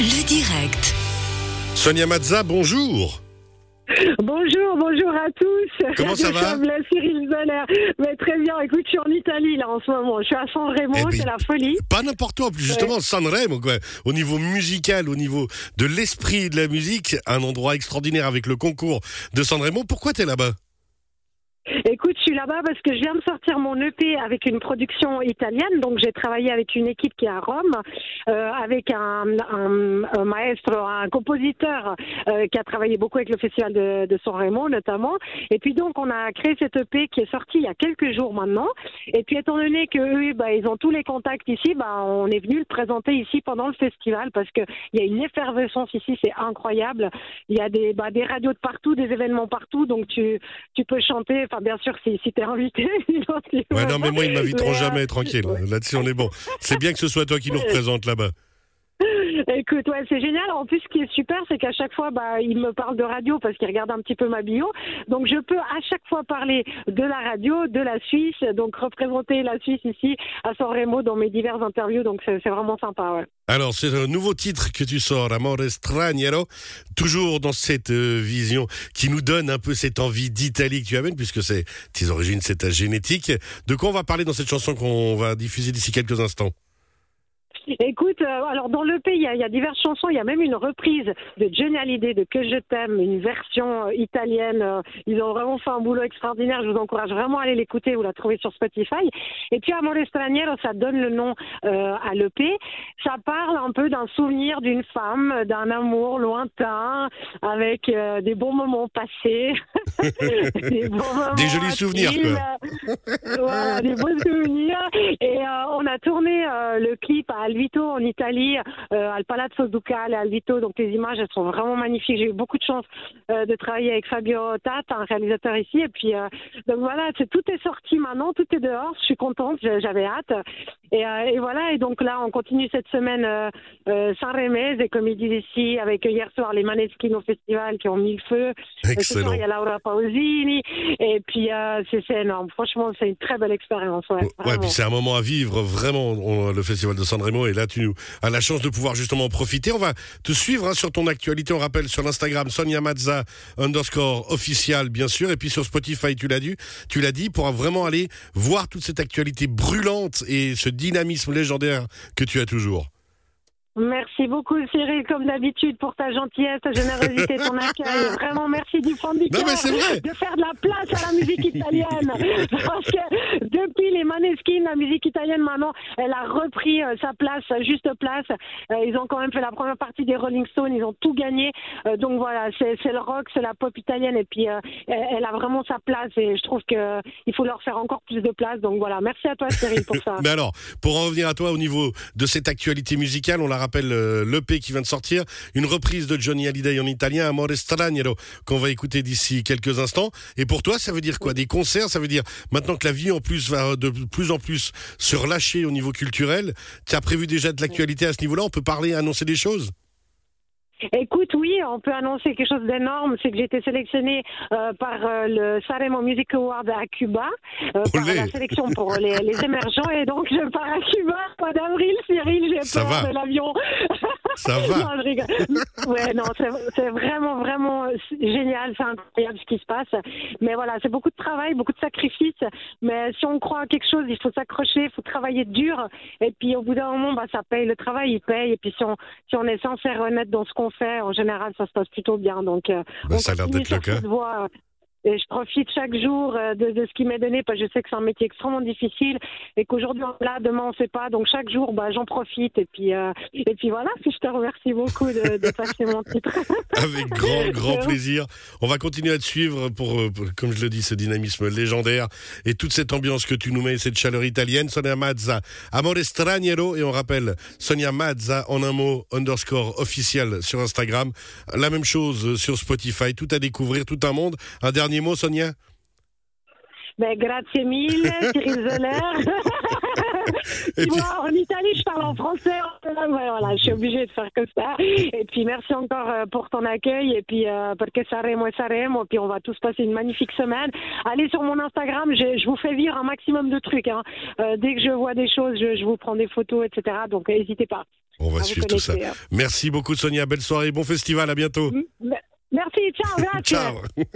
Le direct. Sonia Mazza, bonjour. Bonjour, bonjour à tous. Comment ça va Je Cyril Zeller. Mais très bien, écoute, je suis en Italie là en ce moment. Je suis à San Remo, Eh ben, c'est la folie. Pas n'importe où, plus justement Sanremo, quoi. Au niveau musical, au niveau de l'esprit de la musique, un endroit extraordinaire avec le concours de Sanremo. Pourquoi t'es là-bas? Écoute, là-bas parce que je viens de sortir mon EP avec une production italienne. Donc, j'ai travaillé avec une équipe qui est à Rome, euh, avec un, un, un, compositeur euh, qui a travaillé beaucoup avec le festival de, de Sanremo notamment. Et puis donc, on a créé cet EP qui est sorti il y a quelques jours maintenant. Et puis, étant donné que eux, bah, ils ont tous les contacts ici, bah, on est venu le présenter ici pendant le festival parce que il y a une effervescence ici, c'est incroyable. Il y a des, bah, radios de partout, des événements partout, donc tu, tu peux chanter. Enfin, bien sûr, si, si t'es invité. ouais, non, mais moi, ils m'inviteront Mais, jamais, tranquille. Là-dessus, on est bon. C'est bien que ce soit toi qui nous représente là-bas. Écoute, ouais, c'est génial. En plus, ce qui est super, c'est qu'à chaque fois, bah, il me parle de radio parce qu'il regarde un petit peu ma bio. Donc, je peux à chaque fois parler de la radio, de la Suisse, donc représenter la Suisse ici à San Remo dans mes diverses interviews. Donc, c'est vraiment sympa. Alors, c'est un nouveau titre que tu sors, Amore Straniero, toujours dans cette euh, vision qui nous donne un peu cette envie d'Italie que tu amènes, puisque c'est tes origines, c'est ta génétique. De quoi on va parler dans cette chanson qu'on va diffuser d'ici quelques instants? Écoute, euh, alors dans le pays, il y, a, il y a diverses chansons. Il y a même une reprise de Johnny Hallyday de Que je t'aime, une version euh, italienne. Euh, ils ont vraiment fait un boulot extraordinaire. Je vous encourage vraiment à aller l'écouter. Vous la trouvez sur Spotify. Et puis Amore Straniero, ça donne le nom à l'EP. Ça parle un peu d'un souvenir d'une femme, d'un amour lointain, avec des bons moments passés, des, bons moments Des jolis souvenirs, quoi. voilà, des beaux souvenirs. Et on a tourné le clip à Alvito en Italie, euh, al Palazzo Ducale à Alvito. Donc les images, elles sont vraiment magnifiques. J'ai eu beaucoup de chance euh, de travailler avec Fabio Tat, un réalisateur ici. Et puis euh, donc voilà, c'est tout est sorti maintenant, tout est dehors. Je suis contente, j'avais hâte. Et, et voilà. Et donc là, on continue cette semaine euh, Saint-Rémez et comme ils disent ici, avec hier soir les Maneskin au festival qui ont mis le feu. Soir, Excellent. il y a Laura Pausini. Et puis, c'est c'est énorme. Franchement, c'est une très belle expérience. Ouais, Ouais, puis c'est un moment à vivre, vraiment, on- le festival de Et là, tu as la chance de pouvoir justement en profiter. On va te suivre hein, sur ton actualité. On rappelle sur l'Instagram Sonia Mazza underscore official, bien sûr. Et puis sur Spotify, tu l'as dit, tu l'as dit, pour vraiment aller voir toute cette actualité brûlante et ce dynamisme légendaire que tu as toujours. Merci beaucoup, Cyril, comme d'habitude, pour ta gentillesse, ta générosité, ton accueil. Vraiment, merci du fond du cœur de faire de la place à la musique italienne. Parce que depuis les Maneskin, la musique italienne, maintenant, elle a repris euh, sa place, sa juste place. Euh, ils ont quand même fait la première partie des Rolling Stones, ils ont tout gagné. Euh, donc voilà, c'est le rock, c'est la pop italienne, et puis elle, a vraiment sa place, et je trouve que il faut leur faire encore plus de place. Donc voilà, merci à toi, Cyril, pour ça. Mais alors, pour en revenir à toi au niveau de cette actualité musicale, on la rappelle, euh, l'EP qui vient de sortir, une reprise de Johnny Hallyday en italien, Amore Straniero, qu'on va écouter d'ici quelques instants. Et pour toi, ça veut dire quoi? Des concerts? Ça veut dire maintenant que la vie en plus va de plus en plus se relâcher au niveau culturel. Tu as prévu déjà de l'actualité à ce niveau-là? On peut parler, annoncer des choses? Écoute, oui, on peut annoncer quelque chose d'énorme, c'est que j'ai été sélectionnée euh, par euh, le Sanremo Music Award à Cuba, euh, par la sélection pour les, les émergents, et donc je pars à Cuba mois d'avril, Cyril, j'ai peur va. de l'avion. Ça va. non, je rigole. Ouais, non, c'est vraiment, vraiment génial, c'est incroyable ce qui se passe. Mais voilà, c'est beaucoup de travail, beaucoup de sacrifices, mais si on croit à quelque chose, il faut s'accrocher, il faut travailler dur, et puis au bout d'un moment, bah, ça paye, le travail, il paye, et puis si on, si on est sincère honnête dans ce qu'on fait, en général, ça se passe plutôt bien. Donc, euh, Bah, on ça a l'air d'être le cas. voie. Et je profite chaque jour euh, de, de ce qui m'est donné, parce que je sais que c'est un métier extrêmement difficile et qu'aujourd'hui on est là, demain on sait pas. Donc chaque jour, bah, j'en profite. Et puis, euh, et puis voilà, je te remercie beaucoup de, de passer mon titre. Avec grand, grand plaisir. On va continuer à te suivre pour, euh, pour, comme je le dis, ce dynamisme légendaire et toute cette ambiance que tu nous mets, cette chaleur italienne. Sonia Mazza, Amore Straniero. Et on rappelle, Sonia Mazza, en un mot, underscore officiel sur Instagram. La même chose sur Spotify. Tout à découvrir, tout un monde. Un dernier mot, Sonia? Ben, grazie mille, Cyril Zeller. tu vois, en Italie, je parle en français. Voilà, je suis obligée de faire comme ça. Et puis, merci encore euh, pour ton accueil. Et puis, euh, parce que Saremo et Saremo. Et puis, on va tous passer une magnifique semaine. Allez sur mon Instagram. Je, je vous fais vivre un maximum de trucs. Hein. Euh, dès que je vois des choses, je, je vous prends des photos, etc. Donc, n'hésitez pas. On va suivre tout ça. Hein. Merci beaucoup, Sonia. Belle soirée. Bon festival. À bientôt. Merci. Ciao. Ciao.